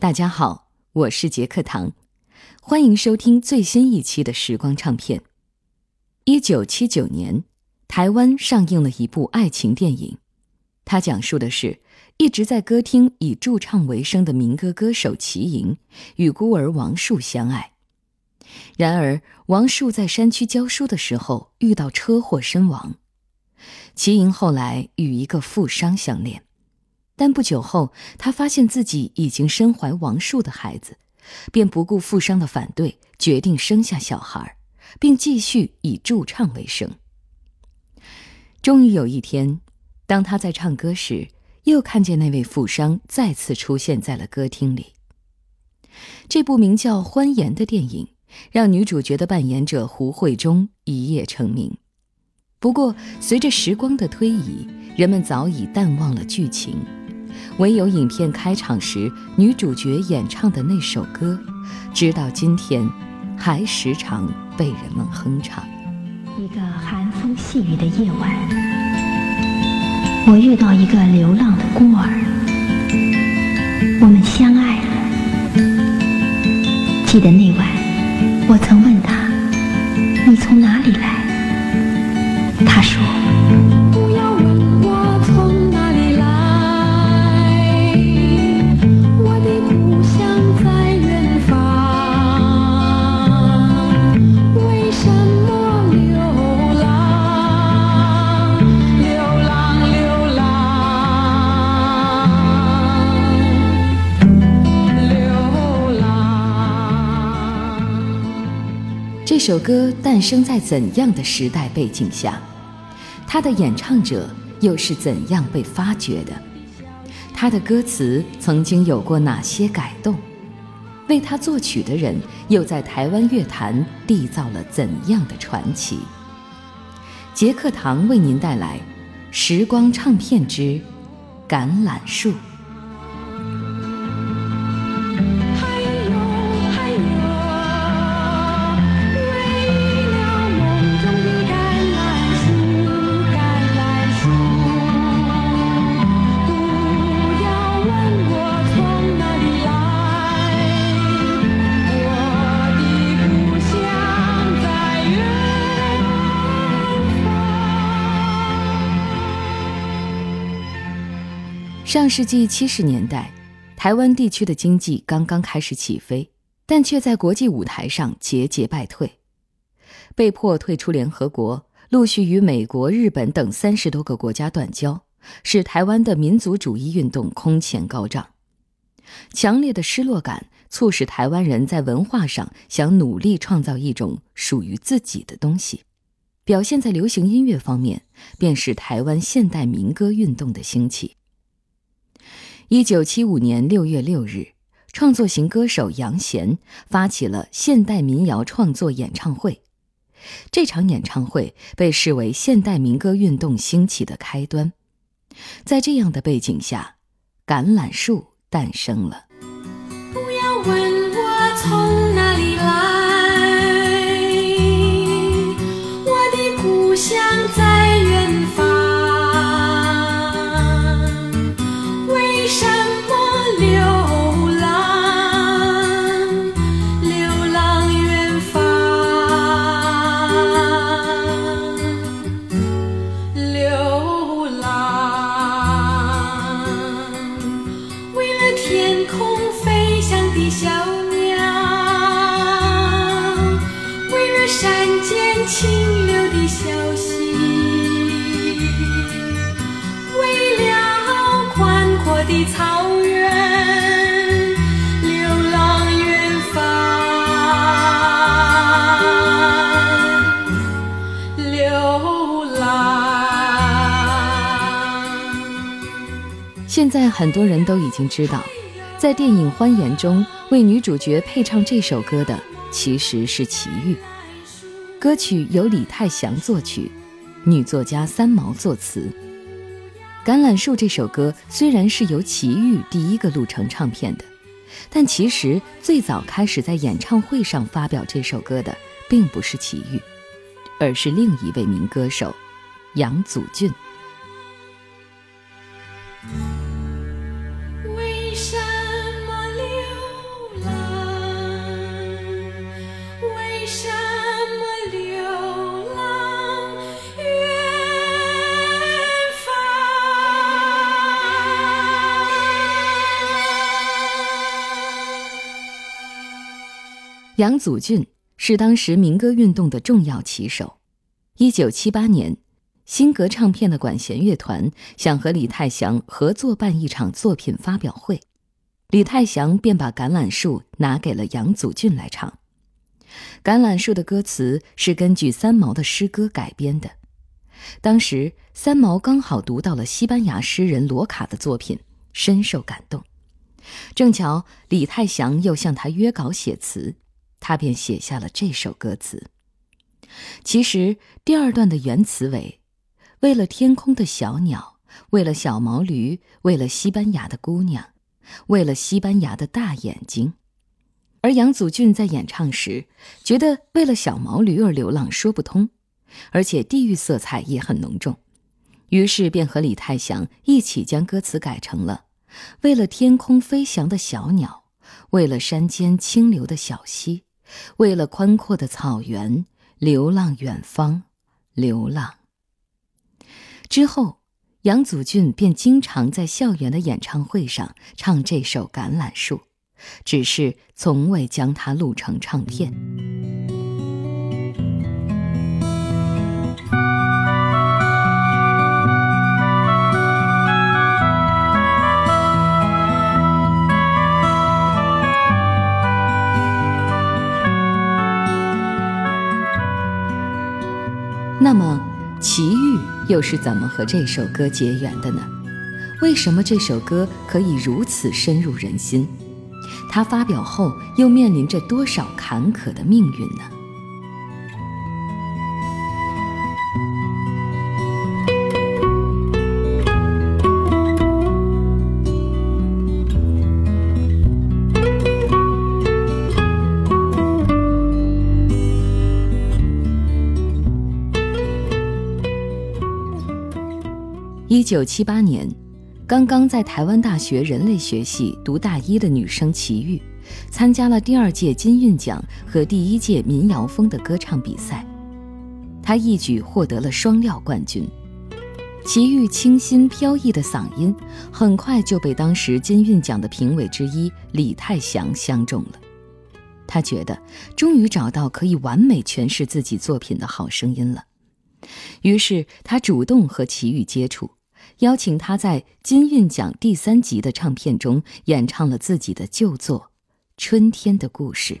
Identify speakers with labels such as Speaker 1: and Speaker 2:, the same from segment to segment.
Speaker 1: 大家好，我是杰克唐，欢迎收听最新一期的时光唱片。一九七九年，台湾上映了一部爱情电影，它讲述的是一直在歌厅以驻唱为生的民歌歌手齐莹与孤儿王树相爱。然而，王树在山区教书的时候遇到车祸身亡，齐莹后来与一个富商相恋。但不久后，他发现自己已经身怀王树的孩子，便不顾富商的反对，决定生下小孩，并继续以驻唱为生。终于有一天，当他在唱歌时，又看见那位富商再次出现在了歌厅里。这部名叫《欢颜》的电影，让女主角的扮演者胡慧中一夜成名。不过，随着时光的推移，人们早已淡忘了剧情。唯有影片开场时女主角演唱的那首歌，直到今天，还时常被人们哼唱。
Speaker 2: 一个寒风细雨的夜晚，我遇到一个流浪的孤儿，我们相爱了。记得那晚，我曾问他：“你从哪里来？”他说。
Speaker 1: 这首歌诞生在怎样的时代背景下？它的演唱者又是怎样被发掘的？它的歌词曾经有过哪些改动？为它作曲的人又在台湾乐坛缔造了怎样的传奇？杰克堂为您带来《时光唱片之橄榄树》。上世纪七十年代，台湾地区的经济刚刚开始起飞，但却在国际舞台上节节败退，被迫退出联合国，陆续与美国、日本等三十多个国家断交，使台湾的民族主义运动空前高涨。强烈的失落感促使台湾人在文化上想努力创造一种属于自己的东西，表现在流行音乐方面，便是台湾现代民歌运动的兴起。一九七五年六月六日，创作型歌手杨贤发起了现代民谣创作演唱会。这场演唱会被视为现代民歌运动兴起的开端。在这样的背景下，《橄榄树》诞生了。
Speaker 3: 流浪
Speaker 1: 现在很多人都已经知道，在电影《欢颜》中为女主角配唱这首歌的其实是齐豫。歌曲由李泰祥作曲，女作家三毛作词。《橄榄树》这首歌虽然是由齐豫第一个录成唱片的，但其实最早开始在演唱会上发表这首歌的并不是齐豫，而是另一位民歌手杨祖
Speaker 3: 俊。
Speaker 1: 杨祖峻是当时民歌运动的重要旗手。一九七八年，新格唱片的管弦乐团想和李泰祥合作办一场作品发表会，李泰祥便把《橄榄树》拿给了杨祖峻来唱。《橄榄树》的歌词是根据三毛的诗歌改编的。当时三毛刚好读到了西班牙诗人罗卡的作品，深受感动。正巧李泰祥又向他约稿写词，他便写下了这首歌词。其实第二段的原词为：“为了天空的小鸟，为了小毛驴，为了西班牙的姑娘，为了西班牙的大眼睛。”而杨祖俊在演唱时，觉得为了小毛驴而流浪说不通，而且地域色彩也很浓重，于是便和李泰祥一起将歌词改成了：为了天空飞翔的小鸟，为了山间清流的小溪，为了宽阔的草原，流浪远方，流浪。之后，杨祖俊便经常在校园的演唱会上唱这首《橄榄树》。只是从未将它录成唱片。那么，齐豫又是怎么和这首歌结缘的呢？为什么这首歌可以如此深入人心？他发表后，又面临着多少坎坷的命运呢？九七八年。刚刚在台湾大学人类学系读大一的女生齐豫，参加了第二届金韵奖和第一届民谣风的歌唱比赛，她一举获得了双料冠军。齐豫清新飘逸的嗓音，很快就被当时金韵奖的评委之一李泰祥相中了。他觉得终于找到可以完美诠释自己作品的好声音了，于是他主动和齐豫接触。邀请他在金韵奖第三集的唱片中演唱了自己的旧作《春天的故事》。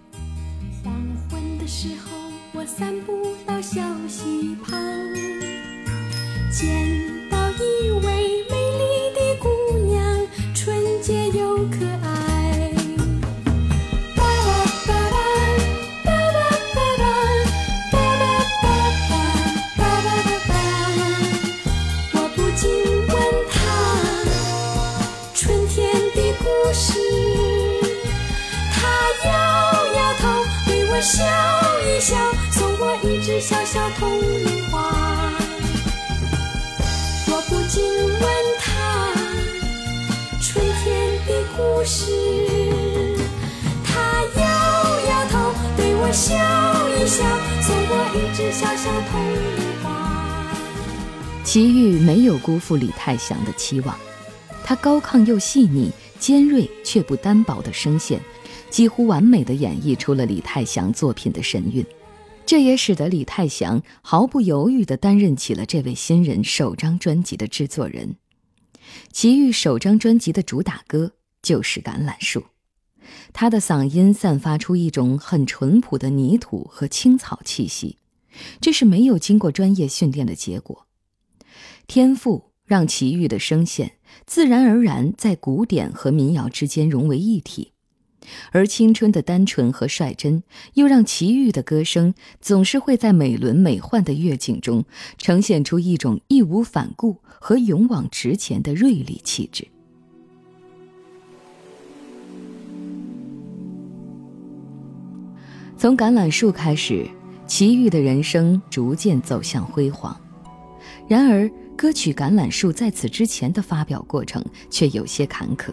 Speaker 3: 小小铜铃花。我不禁问她春天的故事，她摇摇头，对我笑一笑，送我一只小小铜铃花。
Speaker 1: 齐豫没有辜负李泰祥的期望，他高亢又细腻、尖锐却不单薄的声线，几乎完美地演绎出了李泰祥作品的神韵。这也使得李泰祥毫不犹豫地担任起了这位新人首张专辑的制作人。齐豫首张专辑的主打歌就是《橄榄树》，他的嗓音散发出一种很淳朴的泥土和青草气息，这是没有经过专业训练的结果。天赋让齐豫的声线自然而然在古典和民谣之间融为一体，而青春的单纯和率真又让齐豫的歌声总是会在美轮美奂的乐景中呈现出一种义无反顾和勇往直前的锐利气质。从橄榄树开始，齐豫的人生逐渐走向辉煌。然而，歌曲《橄榄树》在此之前的发表过程却有些坎坷。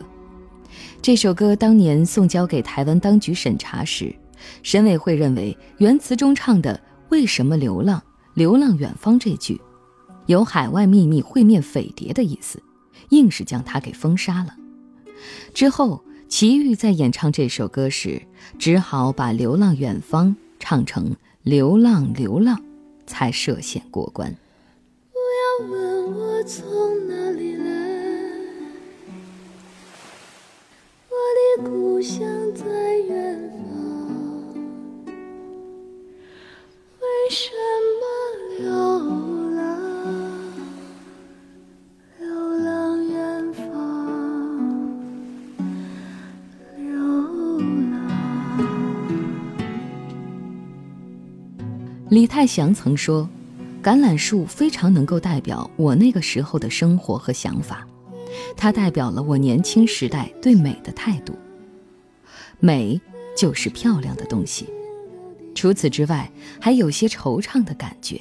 Speaker 1: 这首歌当年送交给台湾当局审查时，审委会认为原词中唱的“为什么流浪，流浪远方”这句，有海外秘密会面匪谍的意思，硬是将它给封杀了。之后，齐豫在演唱这首歌时，只好把《流浪远方》唱成《流浪流浪》，才涉险过关。
Speaker 3: 不要问我从哪故乡在远方。为什么流浪？流浪远方，流浪。
Speaker 1: 李泰祥曾说：“橄榄树非常能够代表我那个时候的生活和想法，它代表了我年轻时代对美的态度。美就是漂亮的东西，除此之外，还有些惆怅的感觉。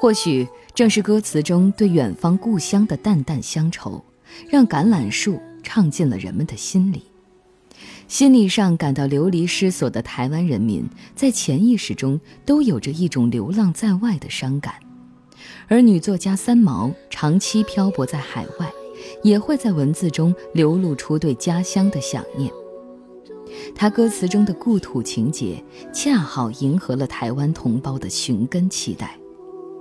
Speaker 1: 或许正是歌词中对远方故乡的淡淡乡愁，让橄榄树唱进了人们的心里。”心理上感到流离失所的台湾人民，在潜意识中都有着一种流浪在外的伤感，而女作家三毛长期漂泊在海外，也会在文字中流露出对家乡的想念。他歌词中的故土情节，恰好迎合了台湾同胞的寻根期待。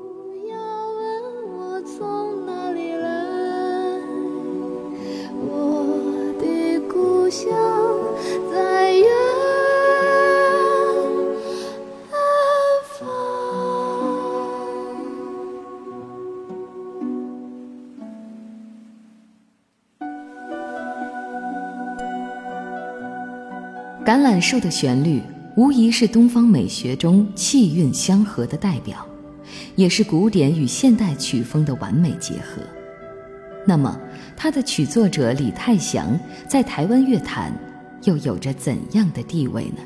Speaker 3: 不要问我从哪里来，我的故乡
Speaker 1: 橄榄树的旋律无疑是东方美学中气韵相合的代表，也是古典与现代曲风的完美结合。那么，它的曲作者李泰祥在台湾乐坛又有着怎样的地位呢？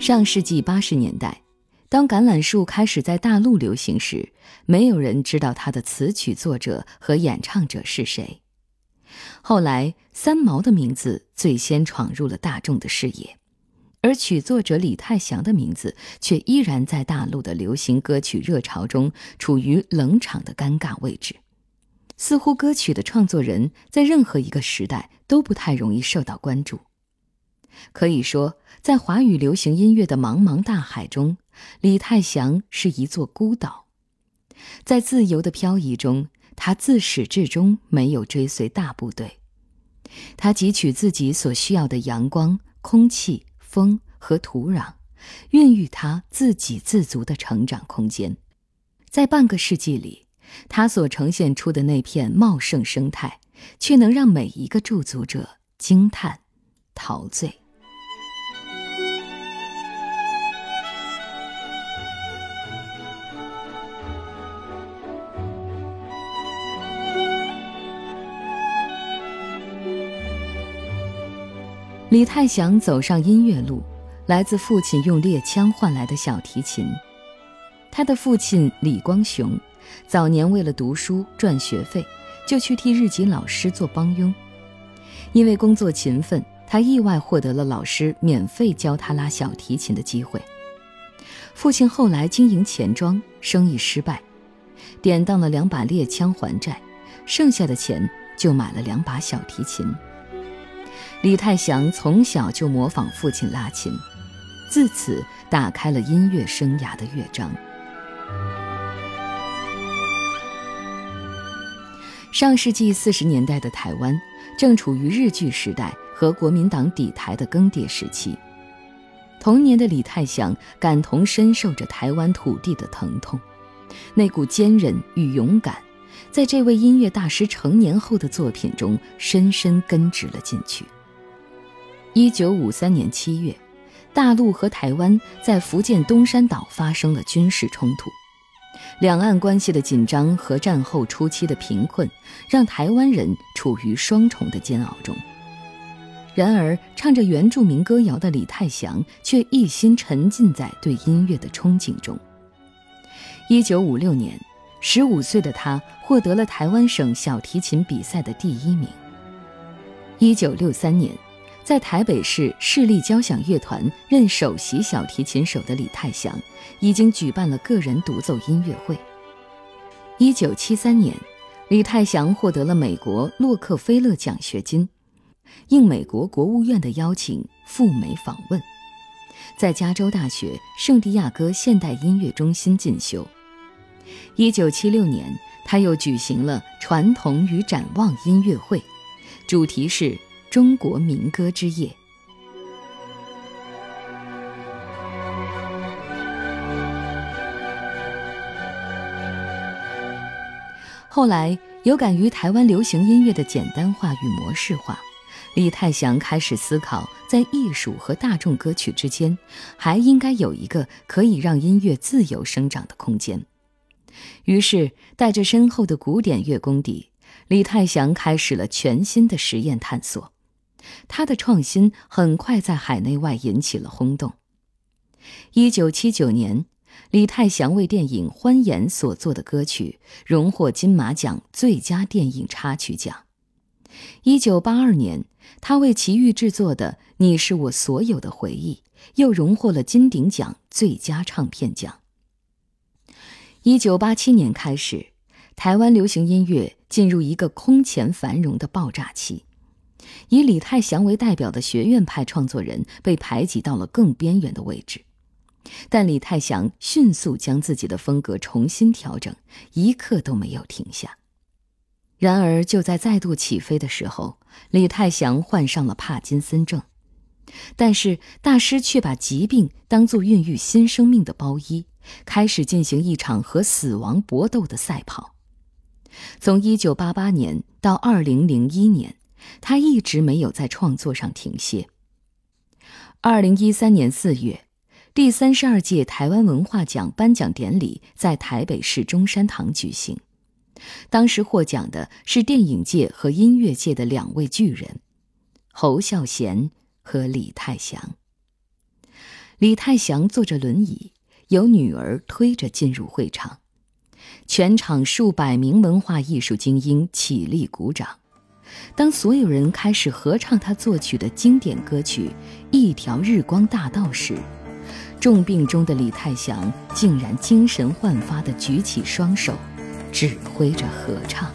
Speaker 1: 上世纪八十年代，当橄榄树开始在大陆流行时，没有人知道它的词曲作者和演唱者是谁。后来，三毛的名字最先闯入了大众的视野，而曲作者李泰祥的名字却依然在大陆的流行歌曲热潮中处于冷场的尴尬位置。似乎歌曲的创作人在任何一个时代都不太容易受到关注。可以说，在华语流行音乐的茫茫大海中，李泰祥是一座孤岛。在自由的漂移中，他自始至终没有追随大部队。他汲取自己所需要的阳光、空气、风和土壤，孕育他自给自足的成长空间。在半个世纪里，他所呈现出的那片茂盛生态，却能让每一个驻足者惊叹、陶醉。李泰祥走上音乐路，来自父亲用猎枪换来的小提琴。他的父亲李光雄，早年为了读书赚学费，就去替日籍老师做帮佣。因为工作勤奋，他意外获得了老师免费教他拉小提琴的机会。父亲后来经营钱庄，生意失败，典当了两把猎枪还债，剩下的钱就买了两把小提琴。李泰祥从小就模仿父亲拉琴，自此打开了音乐生涯的乐章。上世纪四十年代的台湾正处于日据时代和国民党底台的更迭时期，童年的李泰祥感同身受着台湾土地的疼痛，那股坚韧与勇敢，在这位音乐大师成年后的作品中深深根植了进去。一九五三年七月，大陆和台湾在福建东山岛发生了军事冲突，两岸关系的紧张和战后初期的贫困，让台湾人处于双重的煎熬中。然而，唱着原住民歌谣的李泰祥却一心沉浸在对音乐的憧憬中。一九五六年，十五岁的他获得了台湾省小提琴比赛的第一名。一九六三年。在台北市市立交响乐团任首席小提琴手的李泰祥，已经举办了个人独奏音乐会。一九七三年，李泰祥获得了美国洛克菲勒奖学金，应美国国务院的邀请赴美访问，在加州大学圣地亚哥现代音乐中心进修。一九七六年，他又举行了《传统与展望》音乐会，主题是。中国民歌之夜。后来，有感于台湾流行音乐的简单化与模式化，李泰祥开始思考，在艺术和大众歌曲之间，还应该有一个可以让音乐自由生长的空间。于是，带着深厚的古典乐功底，李泰祥开始了全新的实验探索。他的创新很快在海内外引起了轰动。一九七九年，李泰祥为电影《欢颜》所作的歌曲荣获金马奖最佳电影插曲奖。一九八二年，他为齐豫制作的《你是我所有的回忆》又荣获了金鼎奖最佳唱片奖。一九八七年开始，台湾流行音乐进入一个空前繁荣的爆炸期。以李泰祥为代表的学院派创作人被排挤到了更边缘的位置，但李泰祥迅速将自己的风格重新调整，一刻都没有停下。然而，就在再度起飞的时候，李泰祥患上了帕金森症，但是大师却把疾病当作孕育新生命的包衣，开始进行一场和死亡搏斗的赛跑。从1988年到2001年。他一直没有在创作上停歇。二零一三年四月，第三十二届台湾文化奖颁奖典礼在台北市中山堂举行。当时获奖的是电影界和音乐界的两位巨人——侯孝贤和李泰祥。李泰祥坐着轮椅，由女儿推着进入会场，全场数百名文化艺术精英起立鼓掌。当所有人开始合唱他作曲的经典歌曲《一条日光大道》时，重病中的李泰祥竟然精神焕发地举起双手，指挥着合唱。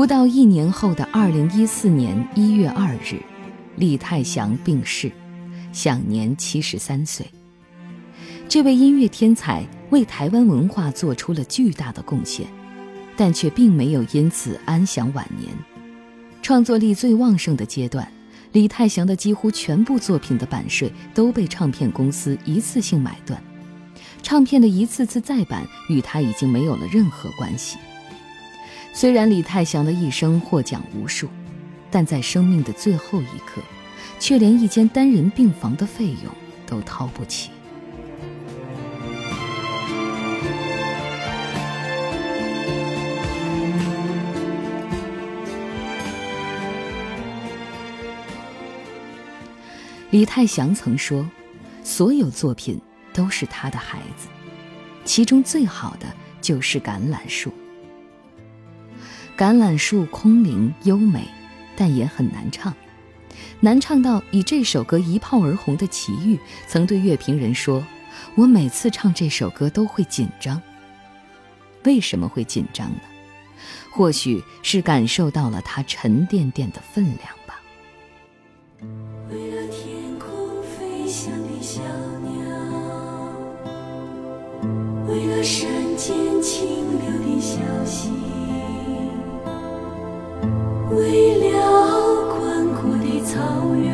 Speaker 1: 不到一年后的二零一四年一月二日，李泰祥病逝，享年七十三岁。这位音乐天才为台湾文化做出了巨大的贡献，但却并没有因此安享晚年。创作力最旺盛的阶段，李泰祥的几乎全部作品的版税都被唱片公司一次性买断，唱片的一次次再版与他已经没有了任何关系。虽然李泰祥的一生获奖无数，但在生命的最后一刻，却连一间单人病房的费用都掏不起。李泰祥曾说：“所有作品都是他的孩子，其中最好的就是《橄榄树》。”橄榄树空灵优美但也很难唱。难唱到以这首歌一炮而红的奇遇曾对乐评人说我每次唱这首歌都会紧张。为什么会紧张呢？或许是感受到了它沉甸甸的分量吧。
Speaker 3: 为了天空飞翔的小鸟为了山间清流的小溪为了宽阔的草原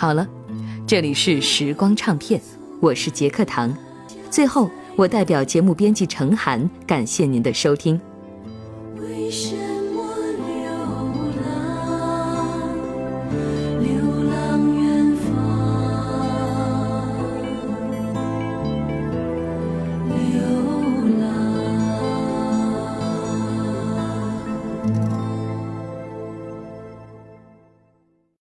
Speaker 1: 好了，这里是时光唱片，我是杰克唐。最后，我代表节目编辑程涵，感谢您的收听。